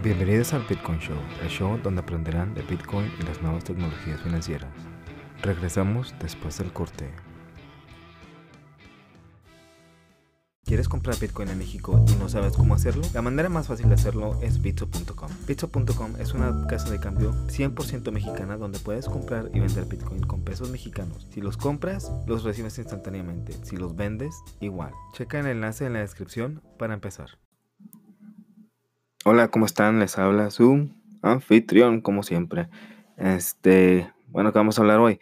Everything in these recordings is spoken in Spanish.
Bienvenidos al Bitcoin Show, el show donde aprenderán de Bitcoin y las nuevas tecnologías financieras. Regresamos después del corte. ¿Quieres comprar Bitcoin en México y no sabes cómo hacerlo? La manera más fácil de hacerlo es Bitso.com. Bitso.com es una casa de cambio 100% mexicana donde puedes comprar y vender Bitcoin con pesos mexicanos. Si los compras, los recibes instantáneamente. Si los vendes, igual. Checa el enlace en la descripción para empezar. Hola, ¿cómo están? Les habla su anfitrión, como siempre. Este, bueno, ¿qué vamos a hablar hoy?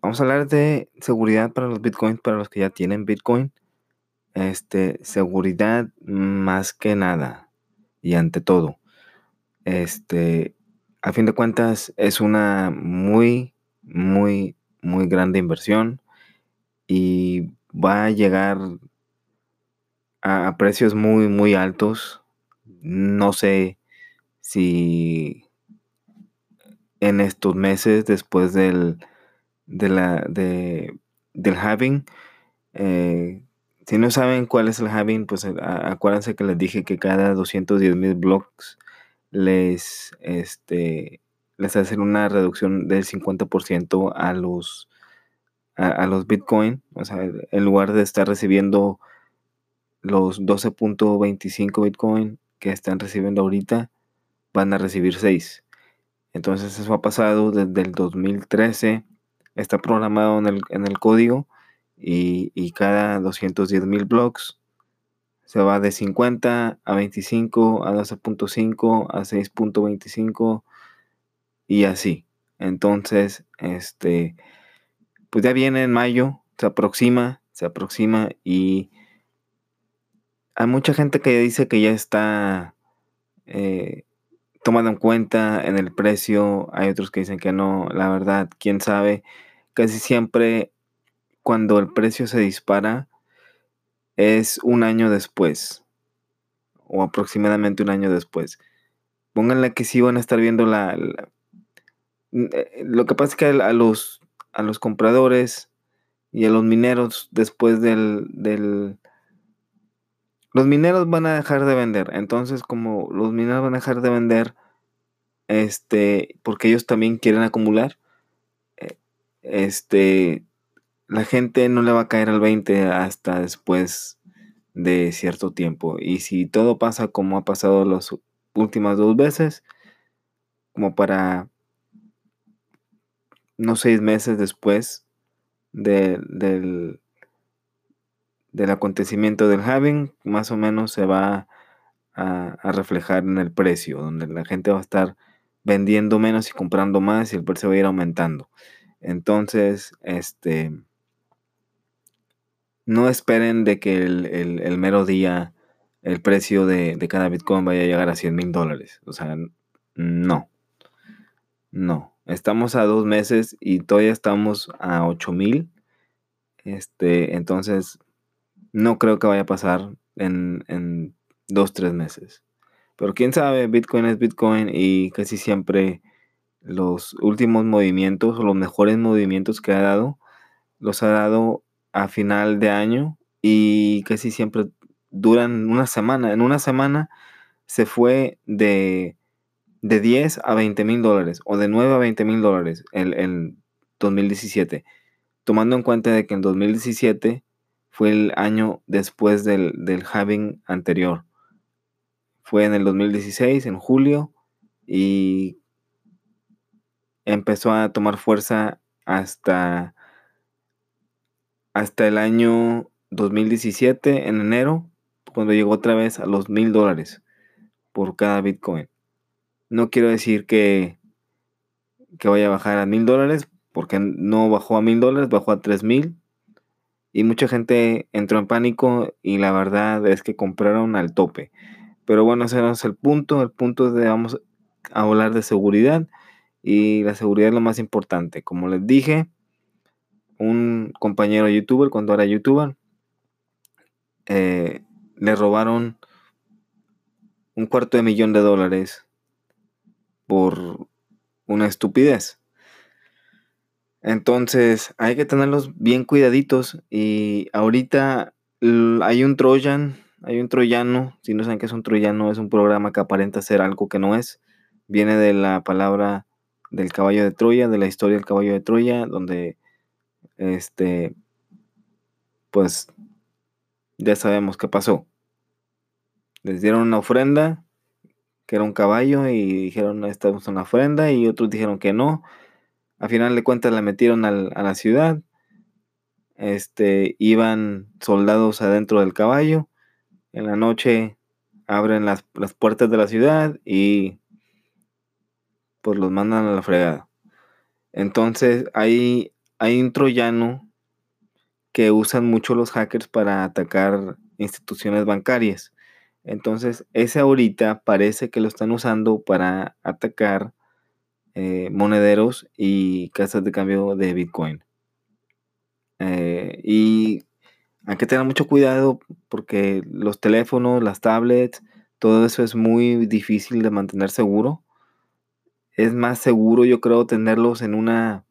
Vamos a hablar de seguridad para los bitcoins, para los que ya tienen bitcoin este, seguridad más que nada y ante todo. Este, a fin de cuentas es una muy, muy, muy grande inversión y va a llegar a, precios muy, muy altos. No sé si en estos meses después del, de la, de, del halving, eh, si no saben cuál es el halving, pues eh, acuérdense que les dije que cada 210 mil blocks les, este, les hacen una reducción del 50% a los, a, los Bitcoin. O sea, en lugar de estar recibiendo los 12.25 Bitcoin que están recibiendo ahorita, van a recibir 6. Entonces eso ha pasado desde el 2013. Está programado en el, en el código y, cada 210 mil blocks se va de 50 a 25 a 12.5 a 6.25 y así. Entonces, este, pues ya viene en mayo, se aproxima, se aproxima y hay mucha gente que dice que ya está eh, tomando en cuenta en el precio, hay otros que dicen que no, la verdad, quién sabe, casi siempre cuando el precio se dispara es un año después o aproximadamente un año después. Pónganle que sí van a estar viendo la... Eh, lo que pasa es que a los, a los compradores y a los mineros después del, del... Los mineros van a dejar de vender. Entonces como los mineros van a dejar de vender, este, porque ellos también quieren acumular, eh, este, la gente no le va a caer al 20 hasta después de cierto tiempo. Y si todo pasa como ha pasado las últimas dos veces, como para no seis meses después del, del acontecimiento del halving, más o menos se va a, reflejar en el precio, donde la gente va a estar vendiendo menos y comprando más y el precio va a ir aumentando. Entonces, este no esperen de que el, mero día el precio de, cada Bitcoin vaya a llegar a 100 mil dólares. O sea, no. No. Estamos a dos meses y todavía estamos a 8 mil. Este, entonces, no creo que vaya a pasar en, en dos, tres meses. Pero quién sabe, Bitcoin es Bitcoin y casi siempre los últimos movimientos o los mejores movimientos que ha dado, los ha dado a final de año y casi siempre duran una semana. En una semana se fue de, de 10 a 20 mil dólares o de 9 a 20 mil dólares en, 2017. Tomando en cuenta de que en 2017 fue el año después del, del anterior. Fue en el 2016, en julio, y empezó a tomar fuerza hasta hasta el año 2017, en enero, cuando llegó otra vez a los mil dólares por cada Bitcoin. No quiero decir que, que vaya a bajar a mil dólares, porque no bajó a mil dólares, bajó a tres mil. Y mucha gente entró en pánico y la verdad es que compraron al tope. Pero bueno, ese no es el punto. El punto es de vamos a hablar de seguridad. Y la seguridad es lo más importante. Como les dije, un compañero youtuber, cuando era youtuber, eh, le robaron un cuarto de millón de dólares por una estupidez. Entonces hay que tenerlos bien cuidaditos y ahorita hay un Trojan hay un troyano. Si no saben qué es un troyano, es un programa que aparenta ser algo que no es. Viene de la palabra del caballo de Troya, de la historia del caballo de Troya, donde este, pues ya sabemos qué pasó. Les dieron una ofrenda, que era un caballo, y dijeron, esta es una ofrenda, y otros dijeron que no. A final de cuentas la metieron a la ciudad. Este, iban soldados adentro del caballo. En la noche abren las, las puertas de la ciudad y pues los mandan a la fregada. Entonces hay, hay un troyano que usan mucho los hackers para atacar instituciones bancarias. Entonces, ese ahorita parece que lo están usando para atacar eh, monederos y casas de cambio de Bitcoin. Eh, y hay que tener mucho cuidado porque los teléfonos, las tablets, todo eso es muy difícil de mantener seguro. Es más seguro, yo creo, tenerlos en una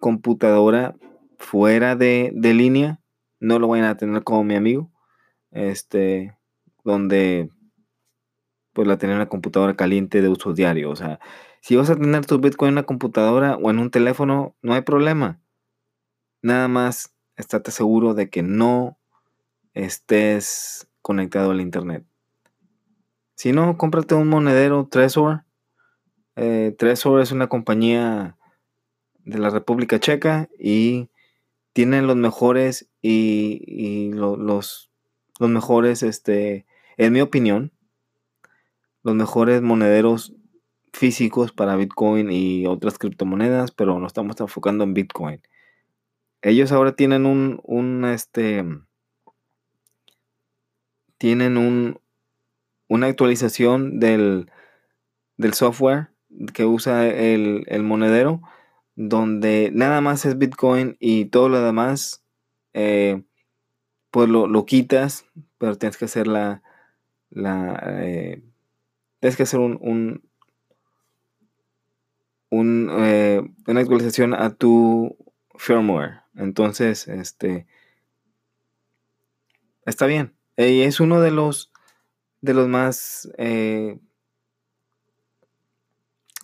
computadora fuera de, línea, no lo vayan a tener como mi amigo, este, donde pues la tener en una computadora caliente de uso diario. O sea, si vas a tener tu Bitcoin en una computadora o en un teléfono, no hay problema. Nada más estate seguro de que no estés conectado al internet. Si no, cómprate un monedero Trezor. Eh, Trezor es una compañía de la República Checa y tienen los mejores y, los, los mejores, este, en mi opinión, los mejores monederos físicos para Bitcoin y otras criptomonedas, pero nos estamos enfocando en Bitcoin. Ellos ahora tienen un, un este, tienen un, una actualización del, del software que usa el, el monedero donde nada más es Bitcoin y todo lo demás, eh, pues lo, quitas, pero tienes que hacer la, la eh, tienes que hacer un, un, eh, una actualización a tu firmware. Entonces, este, está bien. Y es uno de los, de los más,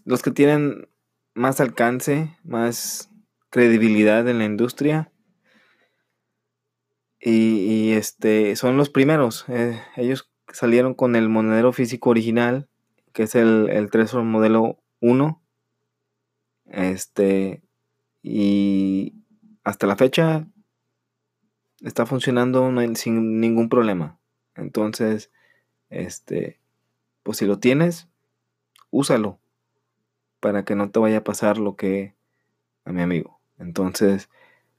los que tienen más alcance, más credibilidad en la industria. Y, este son los primeros. Eh, ellos salieron con el monedero físico original, que es el, el Trezor modelo 1. Este. Y hasta la fecha está funcionando sin ningún problema. Entonces, este, pues si lo tienes, úsalo para que no te vaya a pasar lo que a mi amigo. Entonces,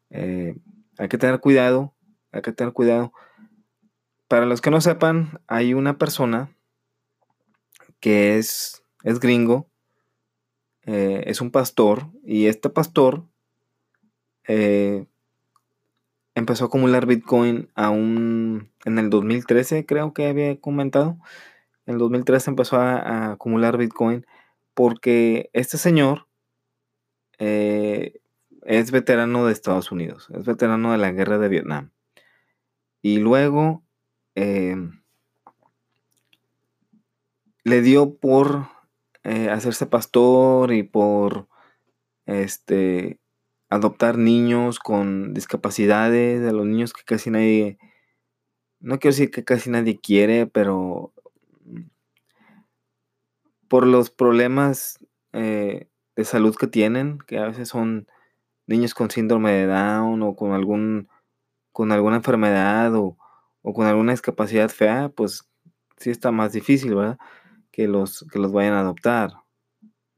eh, hay que tener cuidado, hay que tener cuidado. Para los que no sepan, hay una persona que es, es gringo, eh, es un pastor, y este pastor eh, empezó a acumular Bitcoin aún en el 2013, creo que había comentado. En el 2013 empezó a acumular Bitcoin porque este señor eh, es veterano de Estados Unidos, es veterano de la guerra de Vietnam. Y luego le dio por eh, hacerse pastor y por este adoptar niños con discapacidades, de los niños que casi nadie, no quiero decir que casi nadie quiere, pero por los problemas eh, de salud que tienen, que a veces son niños con síndrome de Down o con algún con alguna enfermedad o, con alguna discapacidad fea, pues sí está más difícil, ¿verdad? Que los, que los vayan a adoptar.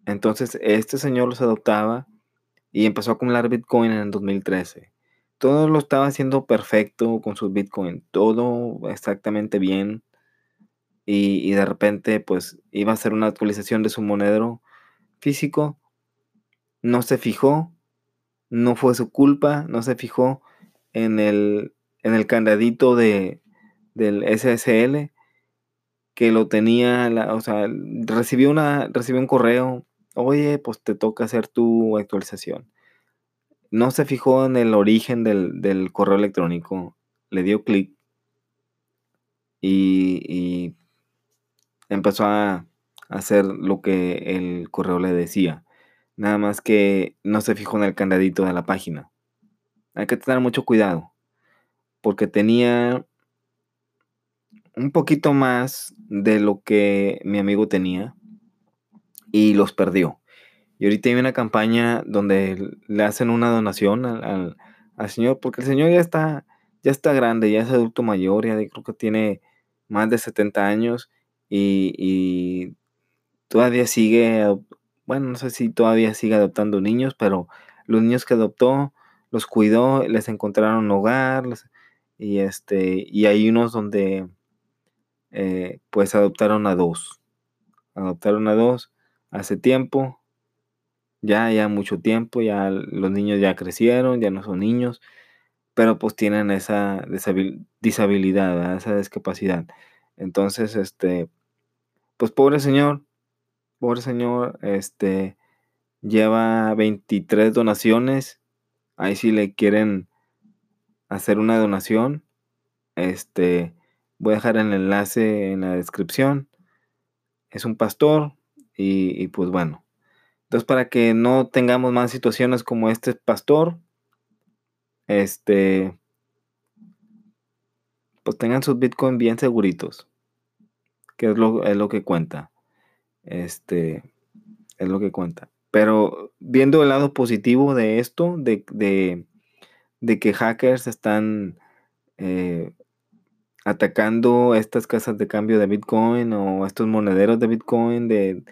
Entonces, este señor los adoptaba y empezó a acumular Bitcoin en el 2013. Todo lo estaba haciendo perfecto con sus Bitcoin, todo exactamente bien y, de repente pues iba a hacer una actualización de su monedero físico, no se fijó, no fue su culpa, no se fijó en el, en el candadito de, del SSL que lo tenía, o sea, recibió, una, recibió un correo, oye, pues te toca hacer tu actualización. No se fijó en el origen del, del correo electrónico, le dio clic y, y empezó a hacer lo que el correo le decía. Nada más que no se fijó en el candadito de la página. Hay que tener mucho cuidado. Porque tenía un poquito más de lo que mi amigo tenía y los perdió. Y ahorita hay una campaña donde le hacen una donación al, señor, porque el señor ya está, ya está grande, ya es adulto mayor, ya creo que tiene más de 70 años y, y todavía sigue, bueno, no sé si todavía sigue adoptando niños, pero los niños que adoptó los cuidó, les encontraron hogar, y este, y hay unos donde eh, pues adoptaron a dos. Adoptaron a dos hace tiempo, ya, ya mucho tiempo, ya los niños ya crecieron, ya no son niños, pero pues tienen esa disabilidad, esa discapacidad. Entonces, este, pues pobre señor, pobre señor, este, lleva 23 donaciones. Ahí si le quieren hacer una donación, este, voy a dejar el enlace en la descripción. Es un pastor y, pues bueno. Entonces para que no tengamos más situaciones como este pastor, este, pues tengan sus Bitcoin bien seguritos, que es lo, es lo que cuenta. Este, es lo que cuenta. Pero viendo el lado positivo de esto, de, que hackers están eh, atacando estas casas de cambio de Bitcoin o estos monederos de Bitcoin de,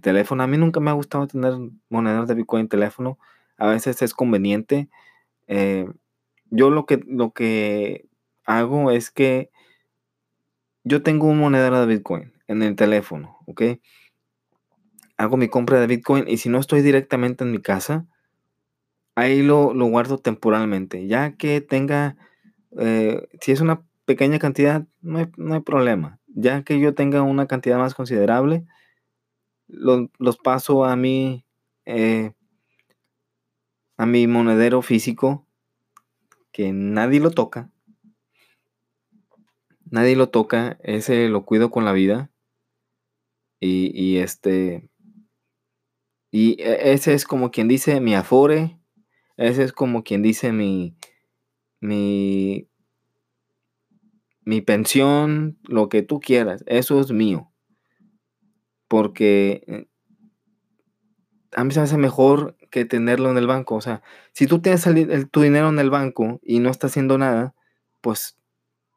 teléfono. A mí nunca me ha gustado tener monederos de Bitcoin en teléfono. A veces es conveniente. Eh, yo lo que, lo que hago es que yo tengo un monedero de Bitcoin en el teléfono, ¿ok? Hago mi compra de Bitcoin y si no estoy directamente en mi casa, ahí lo, guardo temporalmente, ya que tenga, eh, si es una pequeña cantidad, no hay, problema. Ya que yo tenga una cantidad más considerable, los paso a mi, eh, a mi monedero físico, que nadie lo toca. Nadie lo toca, ese lo cuido con la vida. Y, y este. Y e, ese es como quien dice mi afore. Ese es como quien dice mi. Mi mi pensión, lo que tú quieras, eso es mío. Porque eh, a mí se hace mejor que tenerlo en el banco. O sea, si tú tienes tu dinero en el banco y no está haciendo nada, pues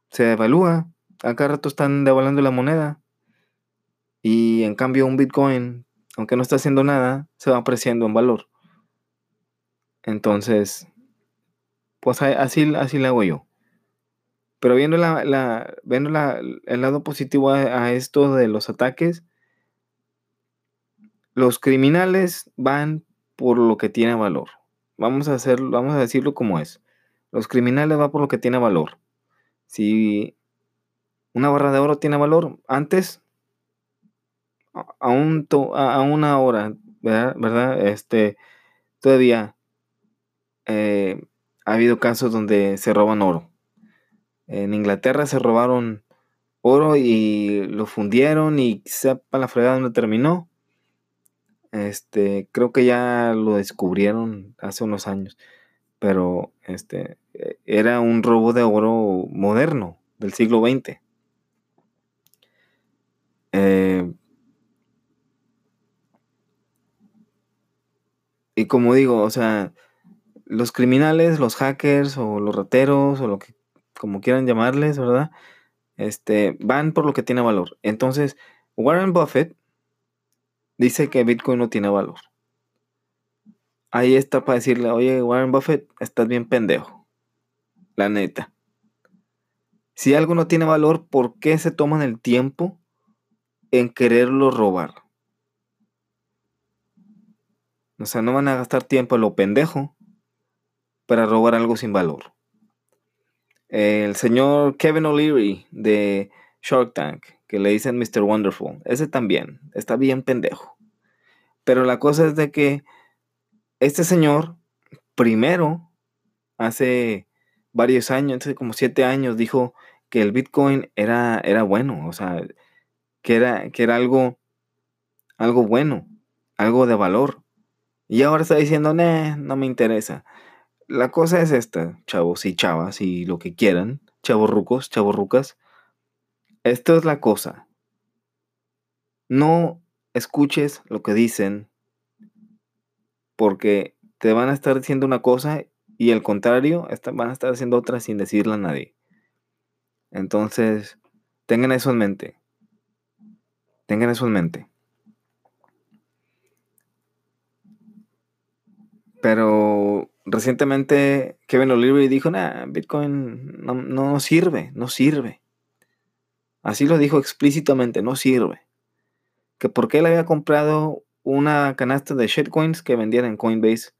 se devalúa. Acá rato están devaluando la moneda. Y en cambio un Bitcoin, aunque no está haciendo nada, se va apreciando en valor. Entonces, pues así, así le hago yo. Pero viendo, la, viendo el lado positivo a, esto de los ataques, los criminales van por lo que tiene valor. Vamos a, vamos a decirlo como es. Los criminales van por lo que tiene valor. Si una barra de oro tiene valor, antes, a, un a una hora, ¿verdad? Este, todavía eh, ha habido casos donde se roban oro. En Inglaterra se robaron oro y lo fundieron y sepa la fregada donde terminó. Este, creo que ya lo descubrieron hace unos años, pero este era un robo de oro moderno del siglo XX. Eh, y como digo, o sea, los criminales, los hackers o los rateros o lo que como quieran llamarles, ¿verdad? Este, van por lo que tiene valor. Entonces, Warren Buffett dice que Bitcoin no tiene valor. Ahí está para decirle, oye, Warren Buffett, estás bien pendejo. La neta. Si algo no tiene valor, ¿por qué se toman el tiempo en quererlo robar? O sea, no van a gastar tiempo en lo pendejo para robar algo sin valor el señor Kevin O'Leary de Shark Tank, que le dicen Mr. Wonderful, ese también está bien pendejo. Pero la cosa es de que este señor, primero, hace varios años, hace como siete años, dijo que el Bitcoin era, era bueno, o sea, que era, que era algo, algo bueno, algo de valor. Y ahora está diciendo, no me interesa. La cosa es esta, chavos y chavas y lo que quieran, chavos rucos, chavos rucas. Esto es la cosa. No escuches lo que dicen porque te van a estar diciendo una cosa y el contrario, van a estar haciendo otra sin decirle a nadie. Entonces, tengan eso en mente. Tengan eso en mente. Pero recientemente Kevin O'Leary dijo, nah, Bitcoin no, no sirve, no sirve. Así lo dijo explícitamente, no sirve. Que porque él había comprado una canasta de shitcoins que vendían en Coinbase,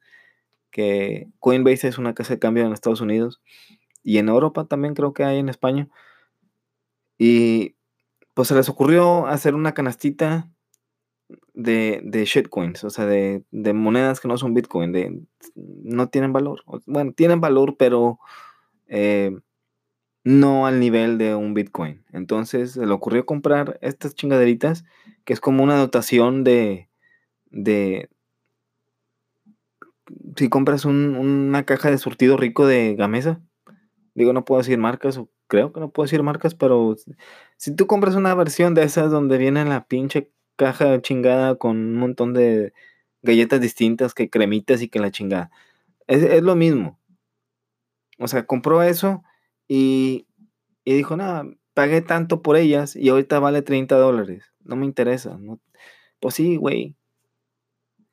que Coinbase es una casa de cambio en Estados Unidos y en Europa también creo que hay en España. Y pues se les ocurrió hacer una canastita de, de shitcoins, o sea, de, monedas que no son Bitcoin, de, no tienen valor. Bueno, tienen valor, pero eh, no al nivel de un Bitcoin. Entonces se le ocurrió comprar estas chingaderitas, que es como una dotación de, de si compras una caja de surtido rico de Gamesa, digo, no puedo decir marcas, o creo que no puedo decir marcas, pero si tú compras una versión de esas donde viene la pinche caja chingada con un montón de galletas distintas, que cremitas y que la chingada, es, lo mismo. O sea, compró eso y, y dijo, nada, pagué tanto por ellas y ahorita vale 30 dólares. No me interesa. Pues sí, güey.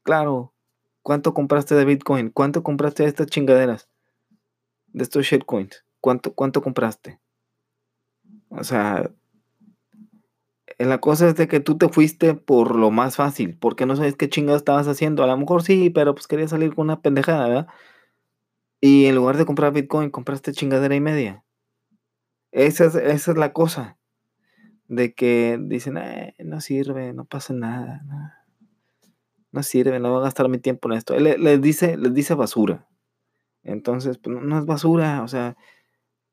Claro. ¿Cuánto compraste de Bitcoin? ¿Cuánto compraste de estas chingaderas? De estos shitcoins. ¿Cuánto, cuánto compraste? O sea, la cosa es de que tú te fuiste por lo más fácil, porque no sabes qué chingados estabas haciendo. A lo mejor sí, pero pues querías salir con una pendejada, ¿verdad? Y en lugar de comprar Bitcoin, compraste chingadera y media. Esa es, esa es la cosa. De que dicen, eh, no sirve, no pasa nada. no sirve, no voy a gastar mi tiempo en esto. Les dice, les dice basura. Entonces, pues no es basura, o sea,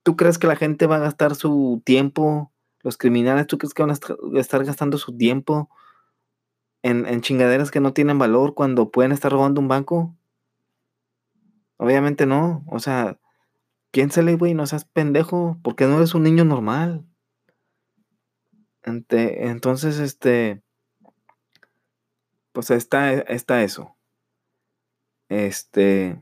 ¿tú crees que la gente va a gastar su tiempo? Los criminales, ¿tú crees que van a estar gastando su tiempo en, en chingaderas que no tienen valor cuando pueden estar robando un banco? Obviamente no, o sea, piénsale, güey, no seas pendejo, porque no eres un niño normal. Entonces, este, pues está, está eso. Este.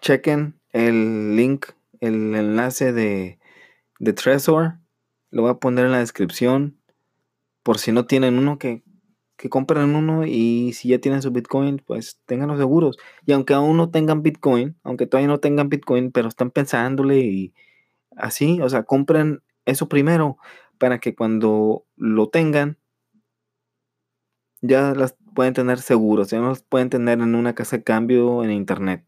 Chequen el link, el enlace de, de Trezor. Lo voy a poner en la descripción. Por si no tienen uno, que, que compren uno. Y si ya tienen su Bitcoin, pues tenganlos seguros. Y aunque aún no tengan Bitcoin, aunque todavía no tengan Bitcoin, pero están pensándole y así, o sea, compren eso primero para que cuando lo tengan ya las pueden tener seguros, ya no las pueden tener en una casa de cambio en internet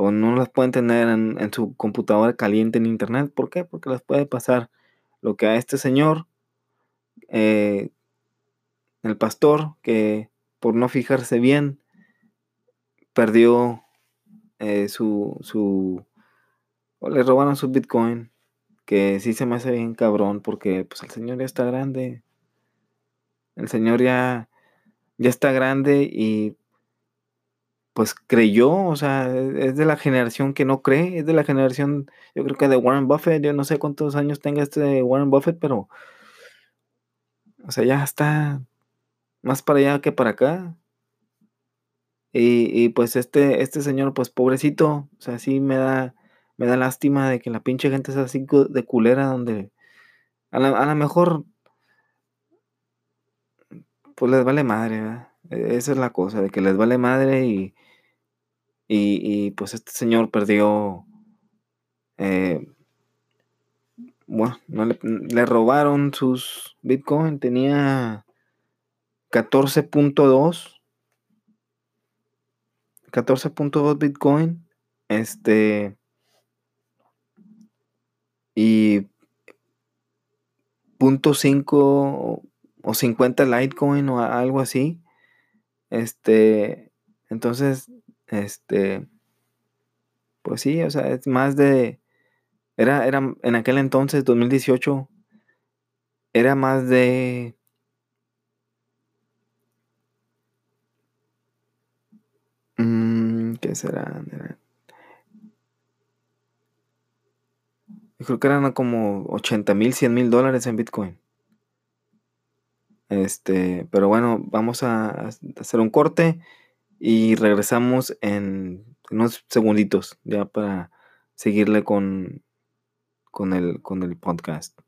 o no las pueden tener en, su computadora caliente en internet. ¿Por qué? Porque las puede pasar lo que a este señor, eh, el pastor, que por no fijarse bien, perdió eh, su, su, o le robaron su Bitcoin, que sí se me hace bien cabrón, porque pues el señor ya está grande. El señor ya ya está grande y pues creyó, o sea, e-, es de la generación que no cree, es de la generación, yo creo que de Warren Buffett, yo no sé cuántos años tenga este Warren Buffett, pero, o sea, ya está más para allá que para acá. Y, pues este, este señor, pues pobrecito, o sea, sí me da, me da lástima de que la pinche gente sea así de culera donde a lo mejor pues les vale madre, ¿verdad? E-, esa es la cosa, de que les vale madre y, y, pues este señor perdió, eh, bueno, le, robaron sus Bitcoin, tenía 14.2, 14.2 Bitcoin, este, y punto .5 o 50 Litecoin o algo así. Este, entonces, este, pues sí, o sea, es más de, Era, era en aquel entonces, 2018, era más de mm, ¿Qué será? Creo que eran como 80 mil, 100 mil dólares en Bitcoin. Este, pero bueno, vamos a hacer un corte y regresamos en unos segunditos ya para seguirle con, con, el, con el podcast.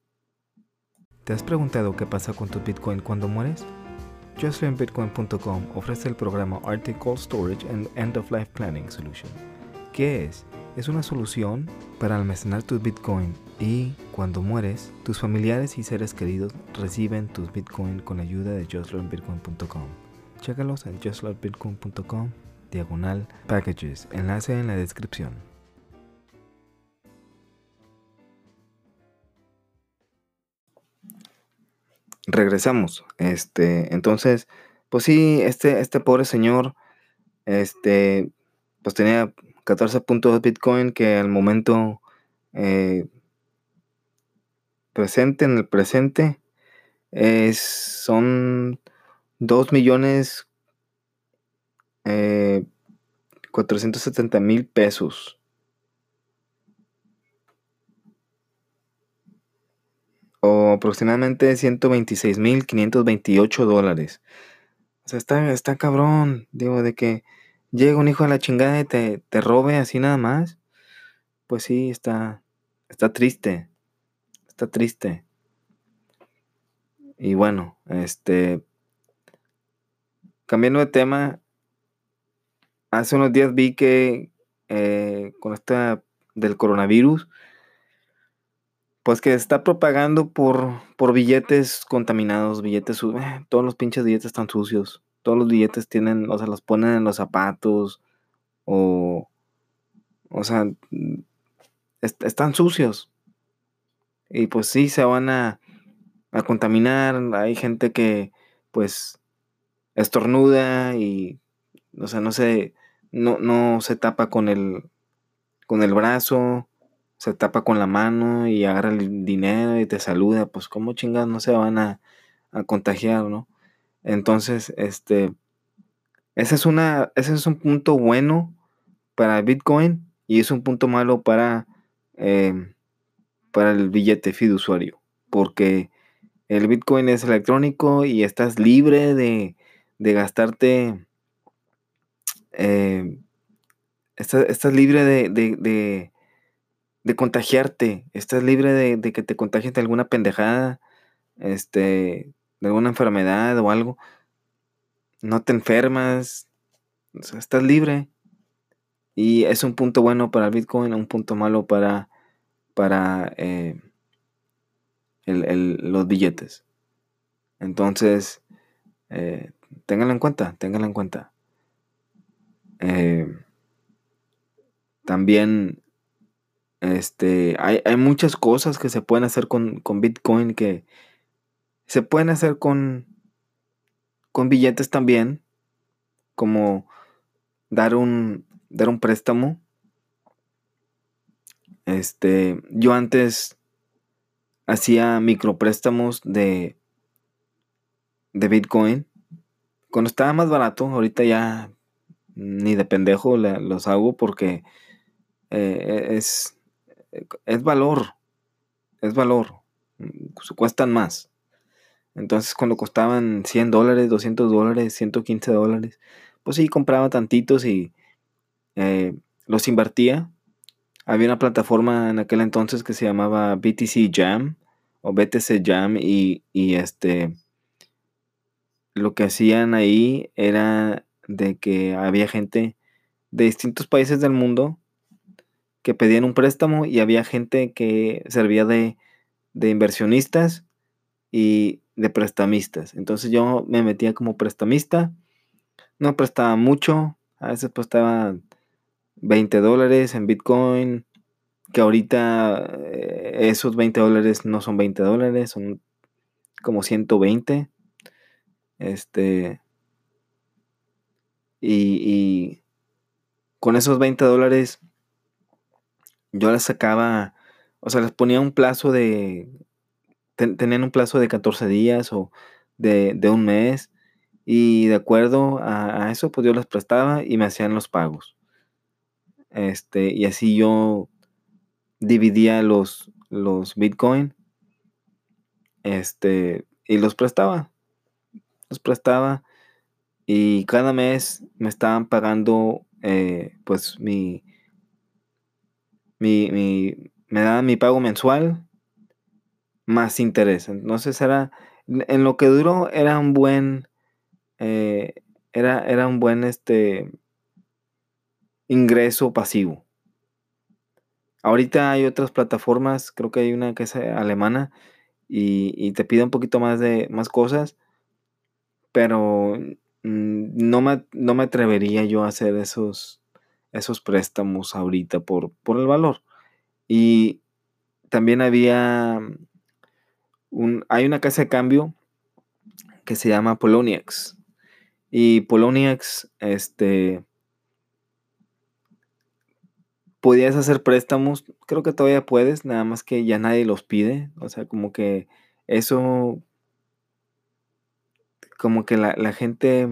¿Te has preguntado qué pasa con tu Bitcoin cuando mueres? JustLearnBitcoin.com ofrece el programa Arctic Cold Storage and End of Life Planning Solution. ¿Qué es? Es una solución para almacenar tus Bitcoin y cuando mueres, tus familiares y seres queridos reciben tus Bitcoin con ayuda de JustLearnBitcoin.com. Chécalos en justlearnbitcoin.com diagonal packages, enlace en la descripción. Regresamos. Este, entonces, pues sí, este, este pobre señor, este, pues tenía 14 puntos de Bitcoin que al momento eh, presente, en el presente, es, son 2 millones eh, 470 mil pesos. O aproximadamente 126 mil 528 dólares. O sea, está, está cabrón. Digo, de que llega un hijo a la chingada y te, te robe así nada más. Pues sí, está, está triste. Está triste. Y bueno, este, cambiando de tema, hace unos días vi que eh, con esta del coronavirus, pues que está propagando por, por billetes contaminados, billetes, eh, todos los pinches billetes están sucios, todos los billetes tienen, o sea, los ponen en los zapatos, o, o sea, están sucios. Y pues sí, se van a, a contaminar, hay gente que pues estornuda y, o sea, no se, no, no se tapa con el, con el brazo, se tapa con la mano y agarra el dinero y te saluda, pues cómo chingados no se van a, a contagiar, ¿no? Entonces, este, ese es, una, ese es un punto bueno para Bitcoin y es un punto malo para, em, para el billete fiduciario, porque el Bitcoin es electrónico y estás libre de, de gastarte eh, estás, libre de, de, contagiarte, estás libre de, que te contagies de alguna pendejada, este, de alguna enfermedad o algo. No te enfermas, estás libre. Y es un punto bueno para el Bitcoin, un punto malo para, para eh, los billetes. Entonces, eh, ténganlo en cuenta, ténganlo en cuenta. Eh, también este, hay, muchas cosas que se pueden hacer con, Bitcoin que se pueden hacer con, con billetes también, como dar un, dar un préstamo. Este, yo antes hacía micropréstamos de, de Bitcoin. Cuando estaba más barato, ahorita ya ni de pendejo los hago porque eh, es, es valor, es valor, cuestan más. Entonces cuando costaban 100 dólares, 200 dólares, 115 dólares, pues sí, compraba tantitos y eh, los invertía. Había una plataforma en aquel entonces que se llamaba BTC Jam o BTC Jam y, y este lo que hacían ahí era de que había gente de distintos países del mundo que pedían un préstamo y había gente que servía de, inversionistas y de prestamistas. Entonces yo me metía como prestamista, no prestaba mucho, a veces prestaba 20 dólares en Bitcoin, que ahorita eh, esos 20 dólares no son 20 dólares, son como 120. Este, y, con esos 20 dólares yo le sacaba o sea, les ponía un plazo de, tenían un plazo de 14 días o de, un mes y de acuerdo a, eso, pues yo les prestaba y me hacían los pagos. Este, y así yo dividía los, los Bitcoin este, y los prestaba. Prestaba y cada mes me estaban pagando eh, pues mi, mi, mi, me daban mi pago mensual más interés. Entonces era, en lo que duró era un buen, eh, era, era un buen este, ingreso pasivo. Ahorita hay otras plataformas, creo que hay una que es eh, alemana y, te pide un poquito más de más cosas, pero mm, no me, no me atrevería yo a hacer esos, esos préstamos ahorita por, por el valor. Y también había un, hay una casa de cambio que se llama Poloniex. Y Poloniex, este, podías hacer préstamos, creo que todavía puedes, nada más que ya nadie los pide, o sea, como que eso, como que la, gente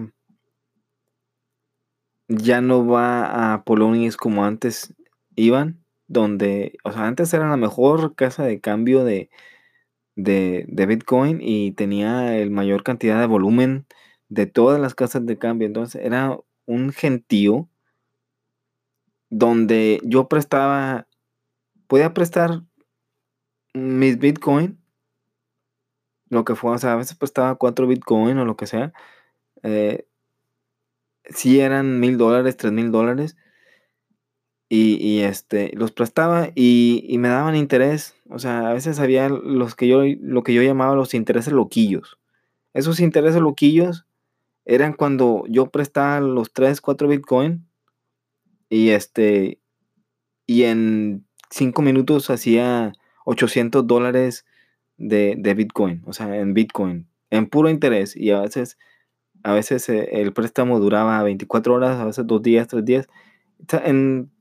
ya no va a Poloniex como antes iban, donde, o sea, antes era la mejor casa de cambio de, de, de Bitcoin y tenía el mayor cantidad de volumen de todas las casas de cambio, entonces era un gentío donde yo prestaba, podía prestar mis Bitcoin, lo que fue, o sea, a veces prestaba 4 Bitcoin o lo que sea, eh, si eran mil dólares, tres mil dólares, y, este, los prestaba y, me daban interés, o sea, a veces había los que yo, lo que yo llamaba los intereses loquillos. Esos intereses loquillos eran cuando yo prestaba los 3, 4 Bitcoin y este, y en cinco minutos hacía 800 dólares de, Bitcoin, o sea, en Bitcoin, en puro interés. Y a veces, a veces eh, el préstamo duraba 24 horas, a veces dos días, tres días. En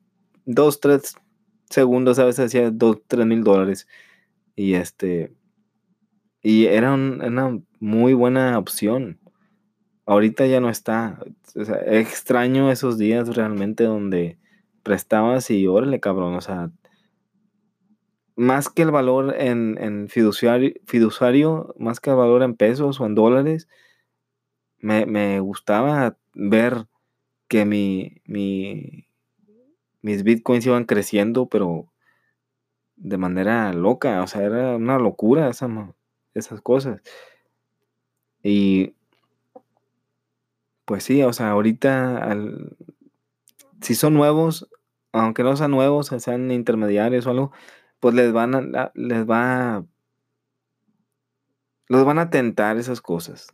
dos, tres segundos a veces hacía dos, tres mil dólares. Y este, y era una muy buena opción. Ahorita ya no está. extraño esos días realmente donde prestabas y órale, cabrón. O sea, más que el valor en, fiduciario, fiduciario, más que el valor en pesos o en dólares, me, gustaba ver que mi, mi, mis bitcoins iban creciendo, pero de manera loca. O sea, era una locura esa, esas cosas. Y pues sí, o sea, ahorita si son nuevos, aunque no sean nuevos, sean intermediarios o algo, pues les van a, les va, los van a tentar esas cosas.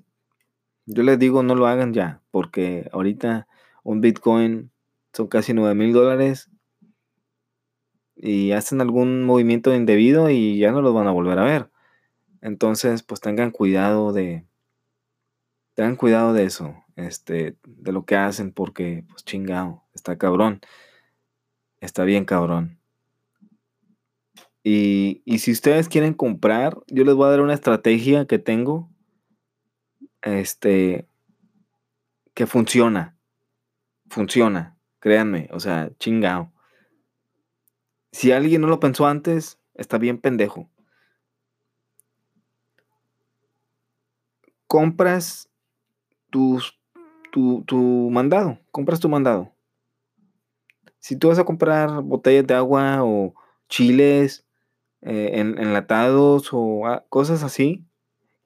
Yo les digo, no lo hagan ya, porque ahorita un Bitcoin son casi 9 mil dólares y hacen algún movimiento indebido y ya no los van a volver a ver. Entonces, pues tengan cuidado de, tengan cuidado de eso este, de lo que hacen, porque, pues chingado, está cabrón. Está bien cabrón. Y, si ustedes quieren comprar, yo les voy a dar una estrategia que tengo, este, que funciona. Funciona, créanme, o sea, chingado. Si alguien no lo pensó antes, está bien pendejo. Compras tus tu, mandado, compras tu mandado. Si tú vas a comprar botellas de agua o chiles eh, enlatados o cosas así,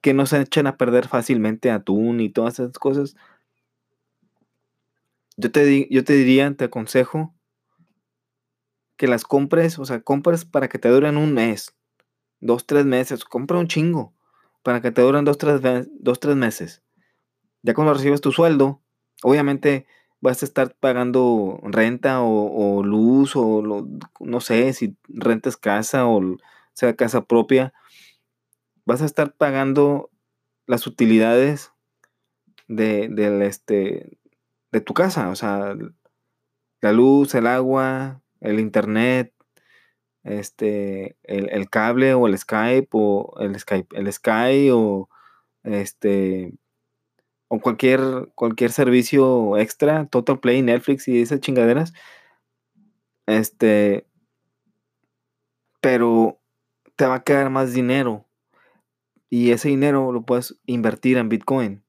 que no se echen a perder fácilmente atún y todas esas cosas, yo te, yo te diría, te aconsejo que las compres, o sea, compres para que te duren un mes, dos, tres meses, compra un chingo para que te duren dos, tres, dos, tres meses. Ya cuando recibes tu sueldo, obviamente vas a estar pagando renta o, luz o no sé si rentas casa o sea casa propia. Vas a estar pagando las utilidades de, este, de tu casa, o sea, la luz, el agua, el internet, este, el, cable o el Skype o el Skype, el Sky o este o cualquier, cualquier servicio extra, Total Play, Netflix y esas chingaderas. Este, pero te va a quedar más dinero y ese dinero lo puedes invertir en Bitcoin.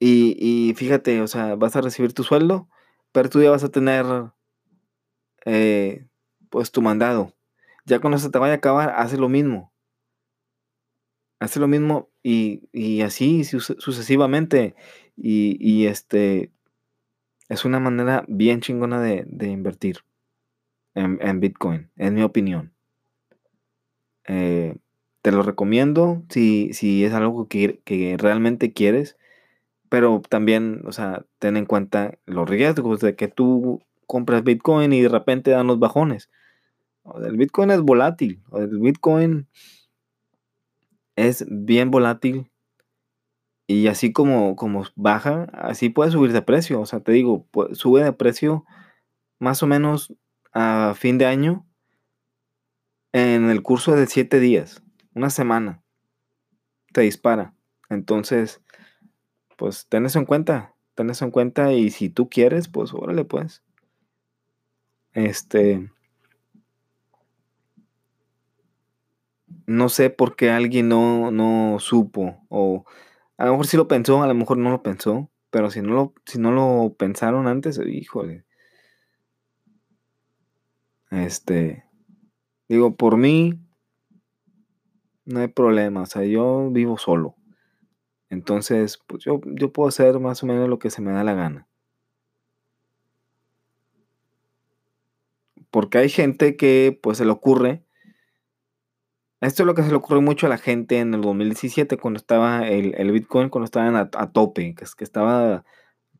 Y, fíjate, o sea, vas a recibir tu sueldo, pero tú ya vas a tener eh, pues tu mandado. Ya cuando se te vaya a acabar, hace lo mismo. Hace lo mismo y, así sucesivamente. Y, este es una manera bien chingona de, invertir en, Bitcoin, en mi opinión. Eh, te lo recomiendo si, si es algo que, que, realmente quieres, pero también, o sea, ten en cuenta los riesgos de que tú compras Bitcoin y de repente dan los bajones. El Bitcoin es volátil, el Bitcoin es bien volátil y así como, como baja, así puede subir de precio. O sea, te digo, sube de precio más o menos a fin de año en el curso de siete días, una semana, te dispara. Entonces, pues ten eso en cuenta, ten eso en cuenta y si tú quieres, pues órale pues. Este, no sé por qué alguien no, no supo, o a lo mejor sí lo pensó, a lo mejor no lo pensó, pero si no lo, si no lo pensaron antes, híjole. Este, digo, por mí no hay problema, o sea, yo vivo solo. Entonces, pues yo, yo puedo hacer más o menos lo que se me da la gana. Porque hay gente que pues se le ocurre esto es lo que se le ocurrió mucho a la gente en el 2017, cuando estaba el, Bitcoin, cuando estaban a, tope, que, que estaba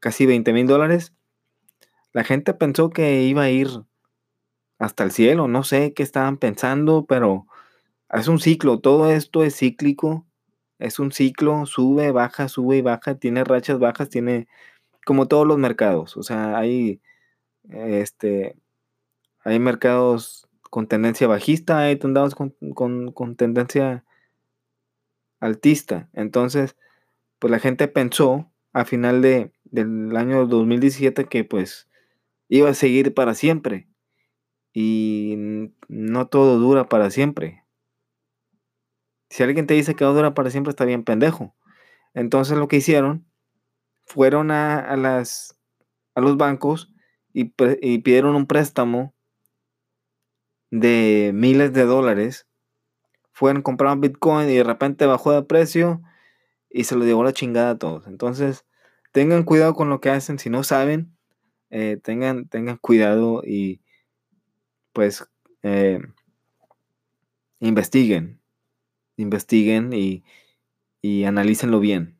casi 20 mil dólares. La gente pensó que iba a ir hasta el cielo, no sé qué estaban pensando, pero es un ciclo, todo esto es cíclico, es un ciclo, sube, baja, sube y baja, tiene rachas bajas, tiene como todos los mercados, o sea, hay, este, hay mercados con tendencia bajista, hay tendados con, con, tendencia altista. Entonces, pues la gente pensó a final de, del año 2017 que pues iba a seguir para siempre. Y no todo dura para siempre. Si alguien te dice que va a durar para siempre, está bien pendejo. Entonces lo que hicieron fueron a, las, a los bancos y, y pidieron un préstamo de miles de dólares, fueron, compraron Bitcoin y de repente bajó de precio y se lo llevó la chingada a todos. Entonces, tengan cuidado con lo que hacen. Si no saben, eh, tengan, tengan cuidado y pues eh, investiguen. Investiguen y, y analícenlo bien.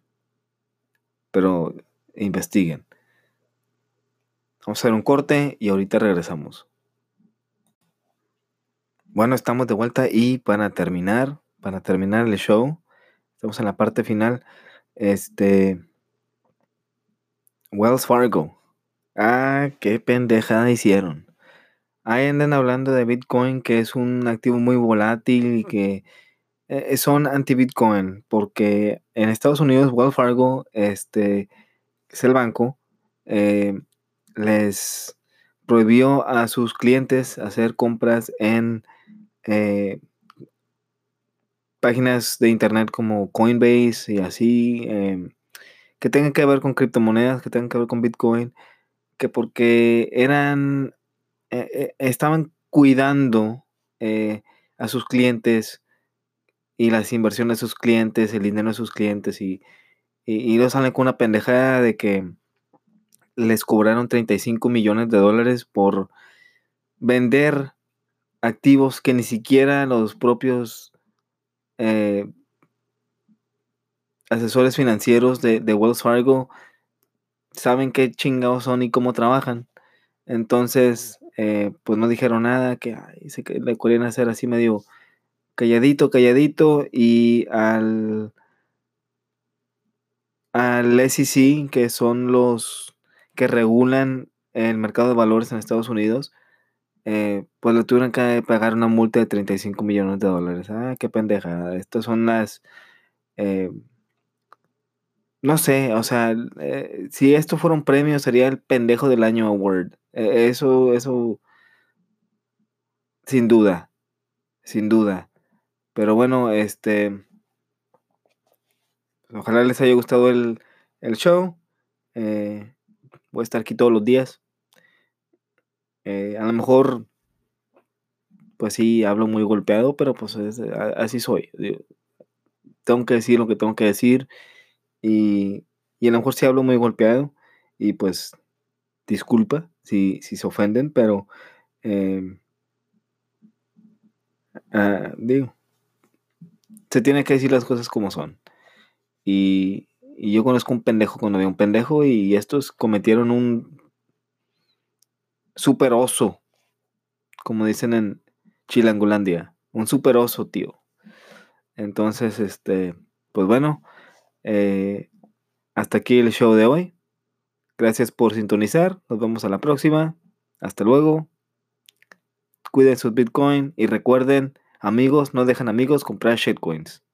Pero investiguen. Vamos a hacer un corte y ahorita regresamos. Bueno, estamos de vuelta y para terminar, para terminar el show, estamos en la parte final. Este. Wells Fargo. Ah, qué pendejada hicieron. Ahí andan hablando de Bitcoin, que es un activo muy volátil y que eh, son anti-Bitcoin, porque en Estados Unidos, Wells Fargo, este, es el banco, eh, les prohibió a sus clientes hacer compras en eh, páginas de internet como Coinbase y así, em, que tengan que ver con criptomonedas, que tengan que ver con Bitcoin, que porque eran, eh, eh, estaban cuidando a sus clientes y las inversiones de sus clientes, el dinero de sus clientes y, y, y salen con una pendejada de que les cobraron 35 millones de dólares por vender activos que ni siquiera los propios eh, asesores financieros de, Wells Fargo saben qué chingados son y cómo trabajan. Entonces, eh, pues no dijeron nada, que se, le querían hacer así medio calladito, calladito, y al, al SEC, que son los que regulan el mercado de valores en Estados Unidos, eh, pues le tuvieron que pagar una multa de 35 millones de dólares. Ah, qué pendeja. Estas son las... Eh, no sé, o sea, eh, si esto fuera un premio sería el pendejo del año award. E, eso, eso, sin duda, sin duda. Pero bueno, este, ojalá les haya gustado el, el show. voy a estar aquí todos los días. A lo mejor pues sí, hablo muy golpeado, pero pues así soy. tengo que decir lo que tengo que decir y, y, a lo mejor sí hablo muy golpeado y pues disculpa si, si se ofenden, pero em, ah, digo, se tiene que decir las cosas como son. Y, y yo conozco un pendejo cuando veo un pendejo y estos cometieron un super oso, como dicen en, Chilangolandia. Un super oso, tío. Entonces, este, pues bueno, eh, hasta aquí el show de hoy. Gracias por sintonizar. Nos vemos a la próxima. Hasta luego. Cuiden sus Bitcoin y recuerden, amigos, no dejan amigos comprar shitcoins.